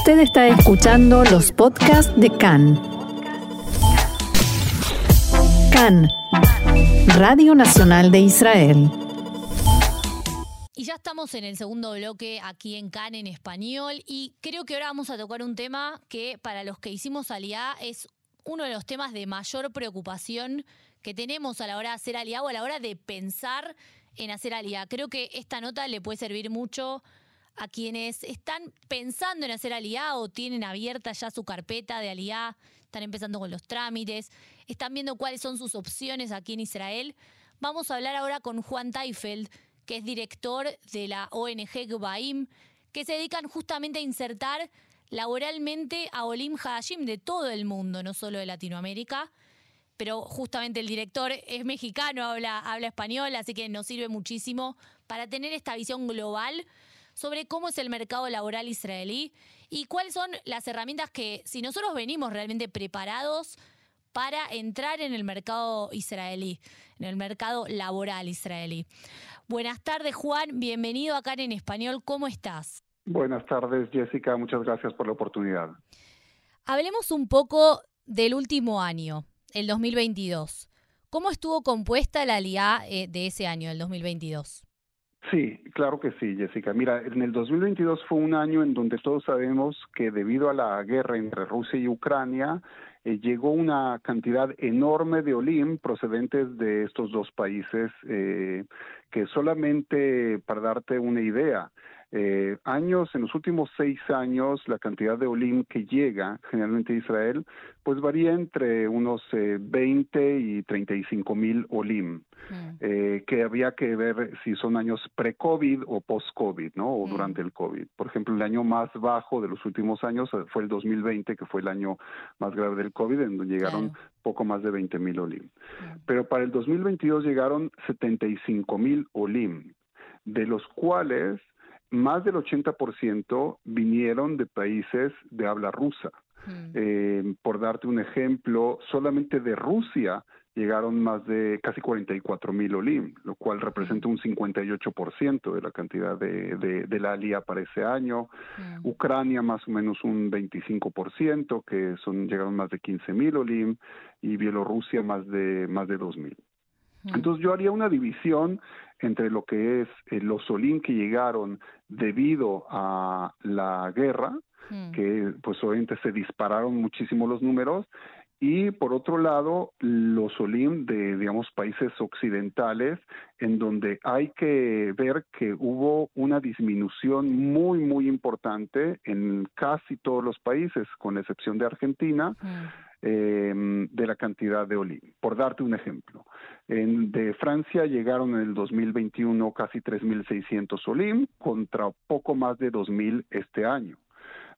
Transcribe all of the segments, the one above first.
Usted está escuchando los podcasts de CAN. CAN, Radio Nacional de Israel. Y ya estamos en el segundo bloque aquí en CAN en español y creo que ahora vamos a tocar un tema que para los que hicimos Aliá es uno de los temas de mayor preocupación que tenemos a la hora de hacer Aliá o a la hora de pensar en hacer Aliá. Creo que esta nota le puede servir mucho a quienes están pensando en hacer Aliá o tienen abierta ya su carpeta de Aliá, están empezando con los trámites, están viendo cuáles son sus opciones aquí en Israel. Vamos a hablar ahora con Juan Teifeld, que es director de la ONG Gbaim, que se dedican justamente a insertar laboralmente a Olim Hadashim de todo el mundo, no solo de Latinoamérica. Pero justamente el director es mexicano, habla, habla español, así que nos sirve muchísimo para tener esta visión global sobre cómo es el mercado laboral israelí y cuáles son las herramientas que, si nosotros venimos realmente preparados para entrar en el mercado israelí, en el mercado laboral israelí. Buenas tardes, Juan. Bienvenido acá en Español. ¿Cómo estás? Buenas tardes, Jessica. Muchas gracias por la oportunidad. Hablemos un poco del último año, el 2022. ¿Cómo estuvo compuesta la LIA eh, de ese año, el 2022? Sí, claro que sí, Jessica. Mira, en el 2022 fue un año en donde todos sabemos que debido a la guerra entre Rusia y Ucrania, eh, llegó una cantidad enorme de olim procedentes de estos dos países, eh, que solamente para darte una idea, eh, años, en los últimos seis años, la cantidad de olim que llega generalmente a Israel, pues varía entre unos eh, 20 y 35 mil olim, mm. eh, que había que ver si son años pre-COVID o post-COVID, ¿no? O mm. durante el COVID. Por ejemplo, el año más bajo de los últimos años eh, fue el 2020, que fue el año más grave del COVID, en donde llegaron poco más de 20 mil olim. Mm. Pero para el 2022 llegaron 75 mil olim, de los cuales más del 80% vinieron de países de habla rusa. Hmm. Eh, por darte un ejemplo, solamente de Rusia llegaron más de casi 44 mil olim, lo cual representa un 58% de la cantidad de, de, la alía para ese año. Hmm. Ucrania más o menos un 25%, que son llegaron más de 15 mil olim, y Bielorrusia más de más de 2 mil. Entonces yo haría una división entre lo que es eh, los Solín que llegaron debido a la guerra, hmm. que pues obviamente se dispararon muchísimo los números, y por otro lado los Olim de digamos países occidentales en donde hay que ver que hubo una disminución muy muy importante en casi todos los países con excepción de Argentina hmm. Eh, de la cantidad de Olim por darte un ejemplo en, de Francia llegaron en el 2021 casi 3.600 Olim contra poco más de 2.000 este año.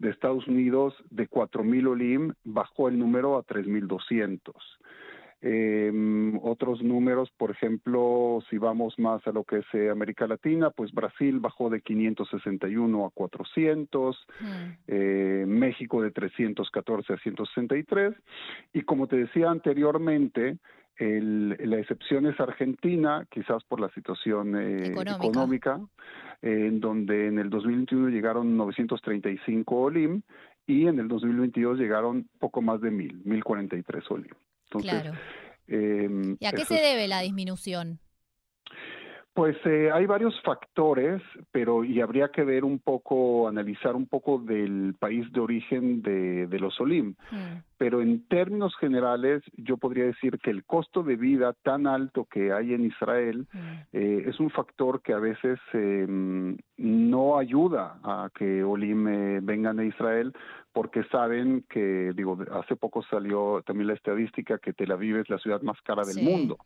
De Estados Unidos, de 4.000 Olim, bajó el número a 3.200. Eh, otros números, por ejemplo, si vamos más a lo que es eh, América Latina, pues Brasil bajó de 561 a 400, hmm. eh, México de 314 a 163, y como te decía anteriormente, el, la excepción es Argentina, quizás por la situación eh, económica, en donde en el 2021 llegaron 935 OLIM y en el 2022 llegaron poco más de 1000, 1043 OLIM. Entonces, claro. Eh, ¿Y a qué se debe la disminución? Pues eh, hay varios factores, pero y habría que ver un poco, analizar un poco del país de origen de, de los Olim. Hmm. Pero en términos generales, yo podría decir que el costo de vida tan alto que hay en Israel hmm. eh, es un factor que a veces eh, no ayuda a que Olim eh, vengan a Israel porque saben que, digo, hace poco salió también la estadística que Tel Aviv es la ciudad más cara del mundo.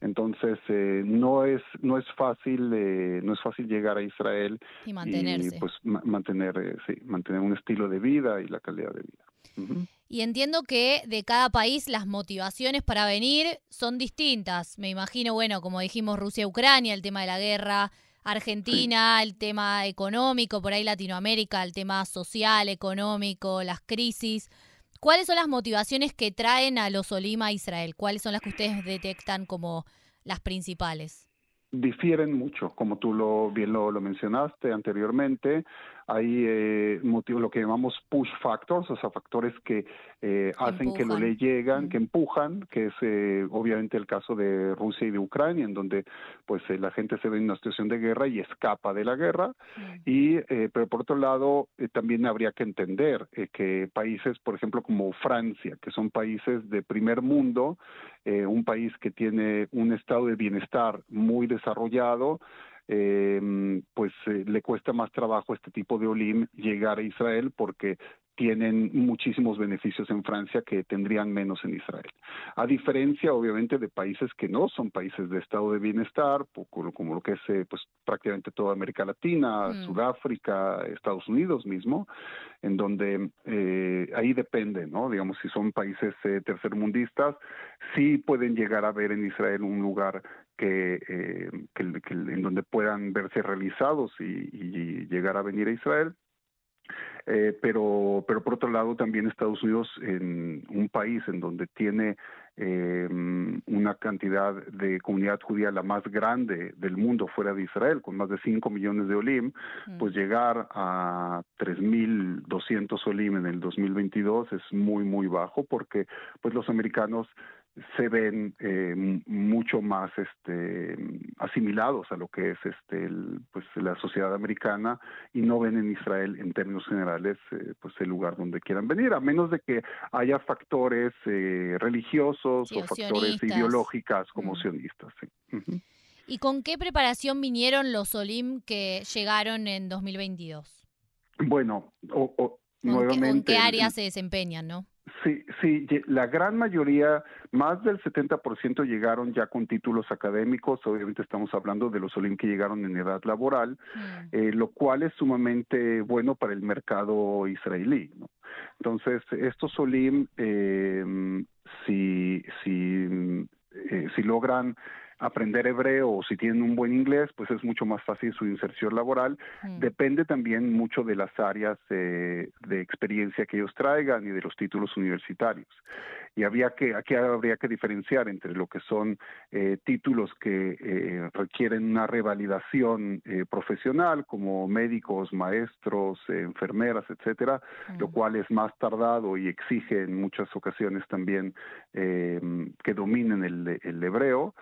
Entonces, eh, no es no es fácil eh, no es fácil llegar a Israel y mantenerse. Y, pues mantener eh, sí, mantener un estilo de vida y la calidad de vida. Y entiendo que de cada país las motivaciones para venir son distintas. Me imagino, bueno, como dijimos, Rusia-Ucrania, el tema de la guerra, Argentina, el tema económico, por ahí Latinoamérica, el tema social, económico, las crisis. ¿Cuáles son las motivaciones que traen a los Olima a Israel? ¿Cuáles son las que ustedes detectan como las principales? Difieren mucho, como tú lo bien lo, lo mencionaste anteriormente. Hay eh, lo que llamamos push factors, o sea, factores que eh, hacen que lo le llegan, que empujan, que es eh, obviamente el caso de Rusia y de Ucrania, en donde pues la gente se ve en una situación de guerra y escapa de la guerra. Y, pero por otro lado, también habría que entender que países, por ejemplo, como Francia, que son países de primer mundo, un país que tiene un estado de bienestar muy desarrollado, eh, pues eh, le cuesta más trabajo a este tipo de Olim llegar a Israel porque tienen muchísimos beneficios en Francia que tendrían menos en Israel. A diferencia, obviamente, de países que no son países de estado de bienestar, como lo que es eh, pues, prácticamente toda América Latina, mm. Sudáfrica, Estados Unidos mismo, en donde eh, ahí depende, ¿no? Digamos, si son países eh, tercermundistas, sí pueden llegar a ver en Israel un lugar que, eh, en donde puedan verse realizados y llegar a venir a Israel eh, pero, pero por otro lado también Estados Unidos, en un país en donde tiene eh, una cantidad de comunidad judía la más grande del mundo fuera de Israel, con más de 5 millones de olim, mm. pues llegar a 3.200 olim en el 2022 es muy, muy bajo porque pues los americanos se ven eh, mucho más este asimilados a lo que es este pues la sociedad americana y no ven en Israel en términos generales eh, pues el lugar donde quieran venir a menos de que haya factores eh, religiosos o factores ideológicas como mm. sionistas ¿Y con qué preparación vinieron los Olim que llegaron en 2022? Bueno, o, nuevamente. ¿En qué áreas se desempeñan, no? Sí, sí, la gran mayoría, más del 70% llegaron ya con títulos académicos, obviamente estamos hablando de los Olim que llegaron en edad laboral, mm. eh, lo cual es sumamente bueno para el mercado israelí. ¿no? Entonces, estos Olim, eh, si, si, eh, si logran aprender hebreo o si tienen un buen inglés, pues es mucho más fácil su inserción laboral. Mm. Depende también mucho de las áreas de experiencia que ellos traigan y de los títulos universitarios y había que aquí habría que diferenciar entre lo que son eh, títulos que eh, requieren una revalidación eh, profesional como médicos, maestros, enfermeras, etcétera, lo cual es más tardado y exige en muchas ocasiones también que dominen el, el hebreo,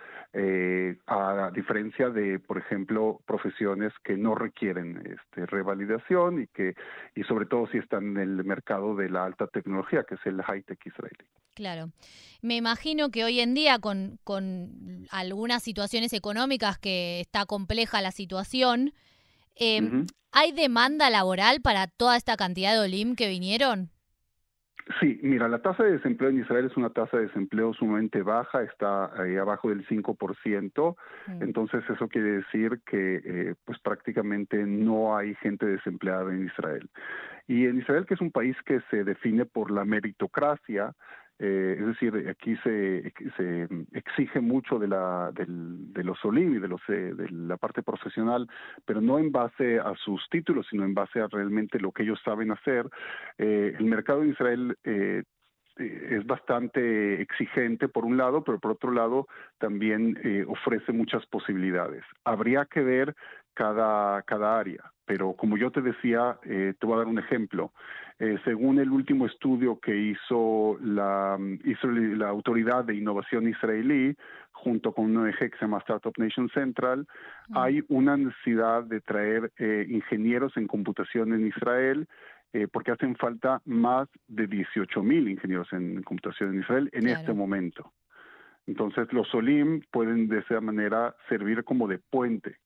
a diferencia de, por ejemplo, profesiones que no requieren este, revalidación y que y sobre todo si están en el mercado de la alta tecnología, que es el high tech israelí. Claro. Me imagino que hoy en día con, con algunas situaciones económicas que está compleja la situación, em, ¿hay demanda laboral para toda esta cantidad de OLIM que vinieron? Sí, mira, la tasa de desempleo en Israel es una tasa de desempleo sumamente baja, está ahí abajo del 5%, mm. entonces eso quiere decir que eh, pues prácticamente no hay gente desempleada en Israel. Y en Israel, que es un país que se define por la meritocracia, eh, es decir, aquí se, se exige mucho de, la, del, de los OLIM y de, los, eh, de la parte profesional, pero no en base a sus títulos, sino en base a realmente lo que ellos saben hacer. Eh, el mercado de Israel es bastante exigente por un lado, pero por otro lado también ofrece muchas posibilidades. Habría que ver cada área, pero como yo te decía, te voy a dar un ejemplo. Eh, según el último estudio que hizo la, la Autoridad de Innovación Israelí, junto con un ONG que se llama Startup Nation Central, hay una necesidad de traer eh, ingenieros en computación en Israel, eh, porque hacen falta más de 18 mil ingenieros en computación en Israel en este momento. Entonces los SOLIM pueden de esa manera servir como de puente.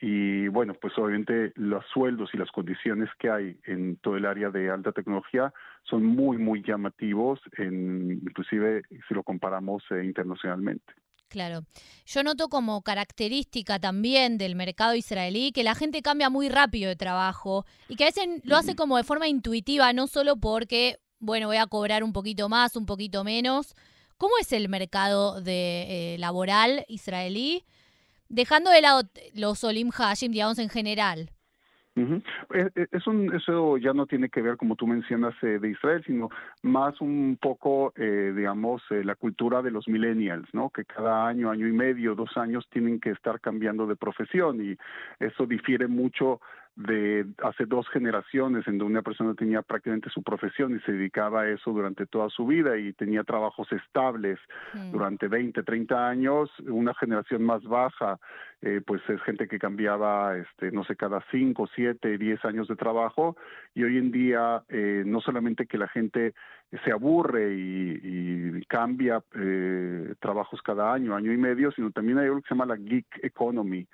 Y bueno, pues obviamente los sueldos y las condiciones que hay en todo el área de alta tecnología son muy, muy llamativos, en, inclusive si lo comparamos eh, internacionalmente. Claro. Yo noto como característica también del mercado israelí que la gente cambia muy rápido de trabajo y que a veces lo hace como de forma intuitiva, no solo porque, bueno, voy a cobrar un poquito más, un poquito menos, ¿Cómo es el mercado de, eh, laboral israelí? Dejando de lado los Olim Hashim, digamos, en general. eso ya no tiene que ver, como tú mencionas, eh, de Israel, sino más un poco, eh, digamos, la cultura de los millennials, ¿no? Que cada año, año y medio, dos años tienen que estar cambiando de profesión y eso difiere mucho de hace dos generaciones en donde una persona tenía prácticamente su profesión y se dedicaba a eso durante toda su vida y tenía trabajos estables mm. durante 20, 30 años, una generación más baja, eh, pues es gente que cambiaba, este, no sé, cada 5, 7, 10 años de trabajo y hoy en día eh, no solamente que la gente se aburre y, cambia eh, trabajos cada año, año y medio, sino también hay algo que se llama la geek economy,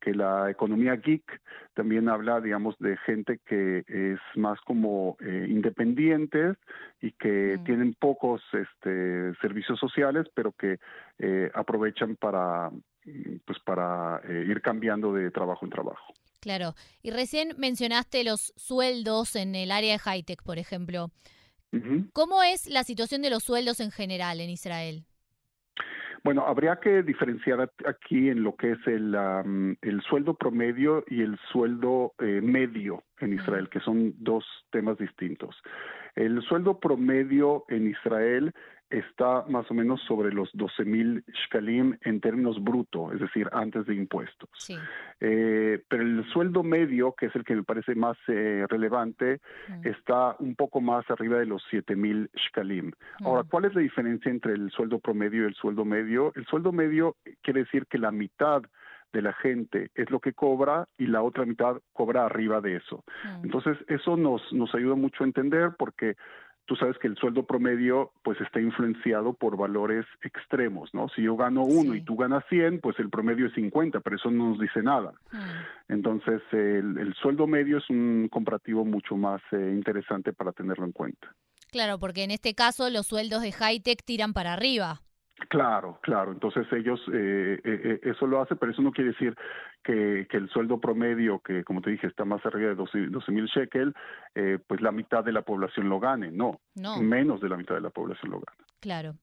que la economía geek también habla, digamos, de gente que es más como eh, independientes y que mm. tienen pocos este, servicios sociales, pero que eh, aprovechan para, pues, para eh, ir cambiando de trabajo en trabajo. Claro. Y recién mencionaste los sueldos en el área de high-tech, por ejemplo. ¿Cómo es la situación de los sueldos en general en Israel? Bueno, habría que diferenciar aquí en lo que es el, el sueldo promedio y el sueldo eh, medio en Israel, que son dos temas distintos. El sueldo promedio en Israel está más o menos sobre los 12 mil shkalim en términos brutos, es decir, antes de impuestos. Eh, pero el sueldo medio, que es el que me parece más eh, relevante, mm. está un poco más arriba de los 7 mil shkalim. Ahora. ¿cuál es la diferencia entre el sueldo promedio y el sueldo medio? El sueldo medio quiere decir que la mitad de la gente es lo que cobra y la otra mitad cobra arriba de eso. Mm. Entonces, eso nos, nos ayuda mucho a entender porque tú sabes que el sueldo promedio pues está influenciado por valores extremos, ¿no? Si yo gano uno y tú ganas 100, pues el promedio es 50, pero eso no nos dice nada. Mm. Entonces, el, sueldo medio es un comparativo mucho más eh, interesante para tenerlo en cuenta. Claro, porque en este caso los sueldos de high-tech tiran para arriba. Claro, claro. Entonces ellos eh, eh, eh, eso lo hace, pero eso no quiere decir que, que, el sueldo promedio, que como te dije está más arriba de 12 mil shekel, eh, pues la mitad de la población lo gane. No, no, menos de la mitad de la población lo gana. Claro.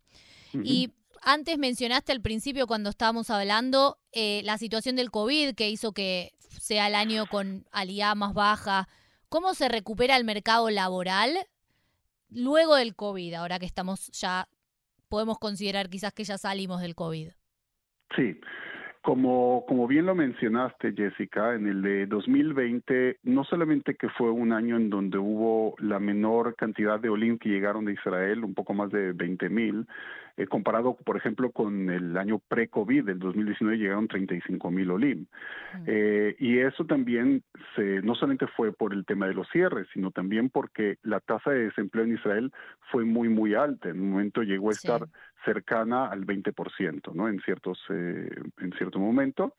Y antes mencionaste al principio cuando estábamos hablando la situación del COVID que hizo que sea el año con alía más baja. ¿Cómo se recupera el mercado laboral luego del COVID, ahora que estamos ya podemos considerar quizás que ya salimos del COVID. Sí, como, como bien lo mencionaste, Jessica, en el de 2020, no solamente que fue un año en donde hubo la menor cantidad de Olim que llegaron de Israel, un poco más de 20 mil, eh, comparado, por ejemplo, con el año pre-COVID, del 2019, llegaron 35 mil Olim. Mm. Eh, y eso también se, no solamente fue por el tema de los cierres, sino también porque la tasa de desempleo en Israel fue muy, muy alta. En un momento llegó a estar cercana al 20%, ¿no? En ciertos, eh, en cierto momento.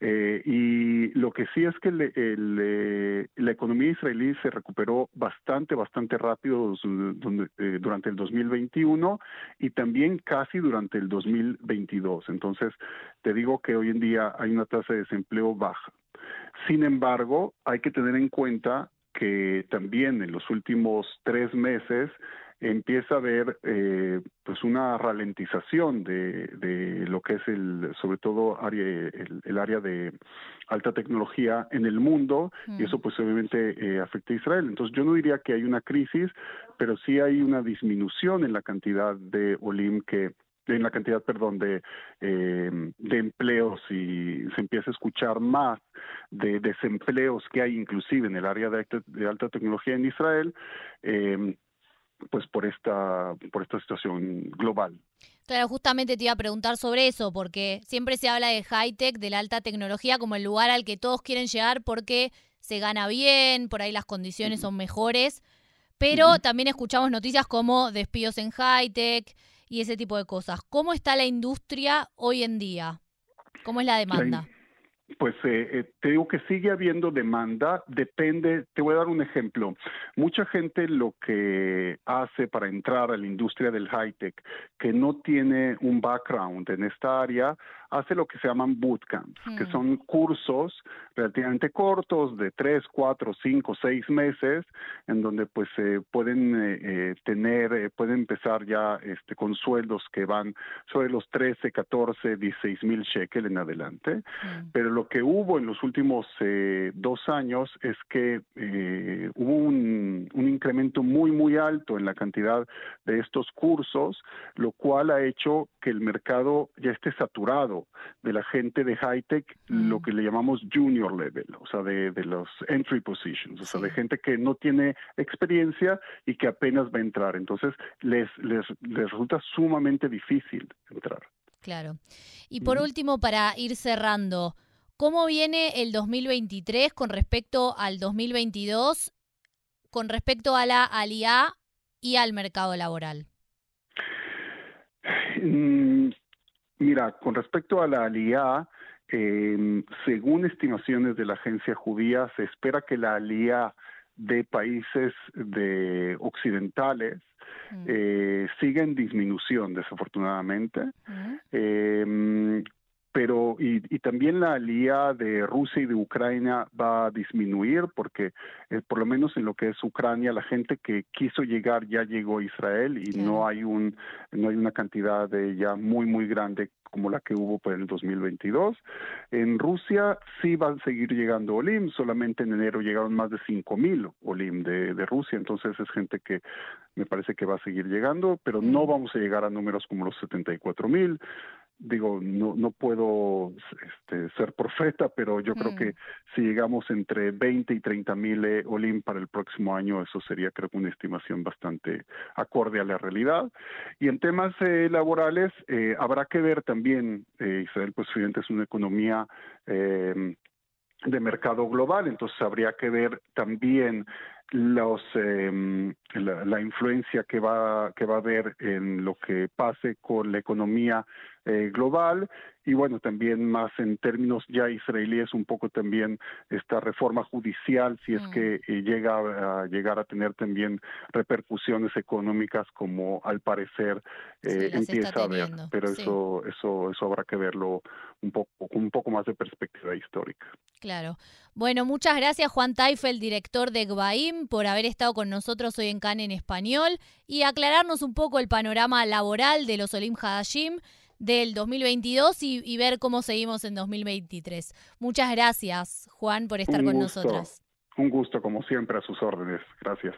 y lo que sí es que la economía israelí se recuperó bastante, bastante rápido durante el 2021 y también casi durante el 2022. Entonces, te digo que hoy en día hay una tasa de desempleo baja. Sin embargo, hay que tener en cuenta que también en los últimos tres meses empieza a haber eh, pues una ralentización de, de, lo que es el sobre todo área, el, área de alta tecnología en el mundo y eso pues obviamente eh, afecta a Israel. Entonces yo no diría que hay una crisis pero sí hay una disminución en la cantidad de olim que en la cantidad, perdón, de, eh, de empleos y se empieza a escuchar más de desempleos que hay inclusive en el área de, de alta tecnología en Israel, eh, pues por esta, por esta situación global. Claro, justamente te iba a preguntar sobre eso, porque siempre se habla de high-tech, de la alta tecnología, como el lugar al que todos quieren llegar porque se gana bien, por ahí las condiciones son mejores, pero también escuchamos noticias como despidos en high-tech y ese tipo de cosas. ¿Cómo está la industria hoy en día? ¿Cómo es la demanda? Pues eh, eh, te digo que sigue habiendo demanda, depende, te voy a dar un ejemplo. Mucha gente lo que hace para entrar a la industria del high-tech, que no tiene un background en esta área, hace lo que se llaman bootcamps, que mm. son cursos relativamente cortos de tres, cuatro, cinco, seis meses, en donde pues se pueden eh, eh, tener, eh, pueden empezar ya este, con sueldos que van sobre los 13, 14, 16 mil shekel en adelante. Mm. Pero lo que hubo en los últimos dos años es que hubo un, un incremento muy, muy alto en la cantidad de estos cursos, lo cual ha hecho que el mercado ya esté saturado de la gente de high-tech, lo mm. que le llamamos junior level, o sea, de, de los entry positions, o sea, de gente que no tiene experiencia y que apenas va a entrar. Entonces, les, les, les resulta sumamente difícil entrar. Claro. Y por último, para ir cerrando, ¿cómo viene el 2023 con respecto al 2022, con respecto a la ALIA y al mercado laboral? Mm, mira, con respecto a la ALIA, em, según estimaciones de la agencia judía, se espera que la ALIA de países de occidentales mm. eh, siga en disminución, desafortunadamente. Mm. Eh, pero y, también la alía de Rusia y de Ucrania va a disminuir porque eh, por lo menos en lo que es Ucrania la gente que quiso llegar ya llegó a Israel y no hay un no hay una cantidad de ya muy muy grande como la que hubo para el 2022. En Rusia sí van a seguir llegando Olim, solamente en enero llegaron más de 5000 Olim de, de Rusia, entonces es gente que me parece que va a seguir llegando, pero no vamos a llegar a números como los 74 mil digo, no, no puedo este, ser profeta, pero yo creo que si llegamos entre 20 y 30 mil eh, Olim para el próximo año, eso sería creo que una estimación bastante acorde a la realidad. Y en temas eh, laborales, eh, habrá que ver también, Israel pues evidente es una economía de mercado global, entonces habría que ver también los eh, la, la, influencia que va que va a haber en lo que pase con la economía eh, global y bueno también más en términos ya israelíes un poco también esta reforma judicial si es mm. que eh, llega a llegar a tener también repercusiones económicas como al parecer eh, empieza a haber pero eso eso eso habrá que verlo un poco con un poco más de perspectiva histórica. Claro. Bueno muchas gracias Juan Taifel director de GBAIM por haber estado con nosotros hoy en CAN en español y aclararnos un poco el panorama laboral de los Olim Hadashim del 2022 y, ver cómo seguimos en 2023. Muchas gracias, Juan, por estar con nosotros. Un gusto, como siempre, a sus órdenes. Gracias.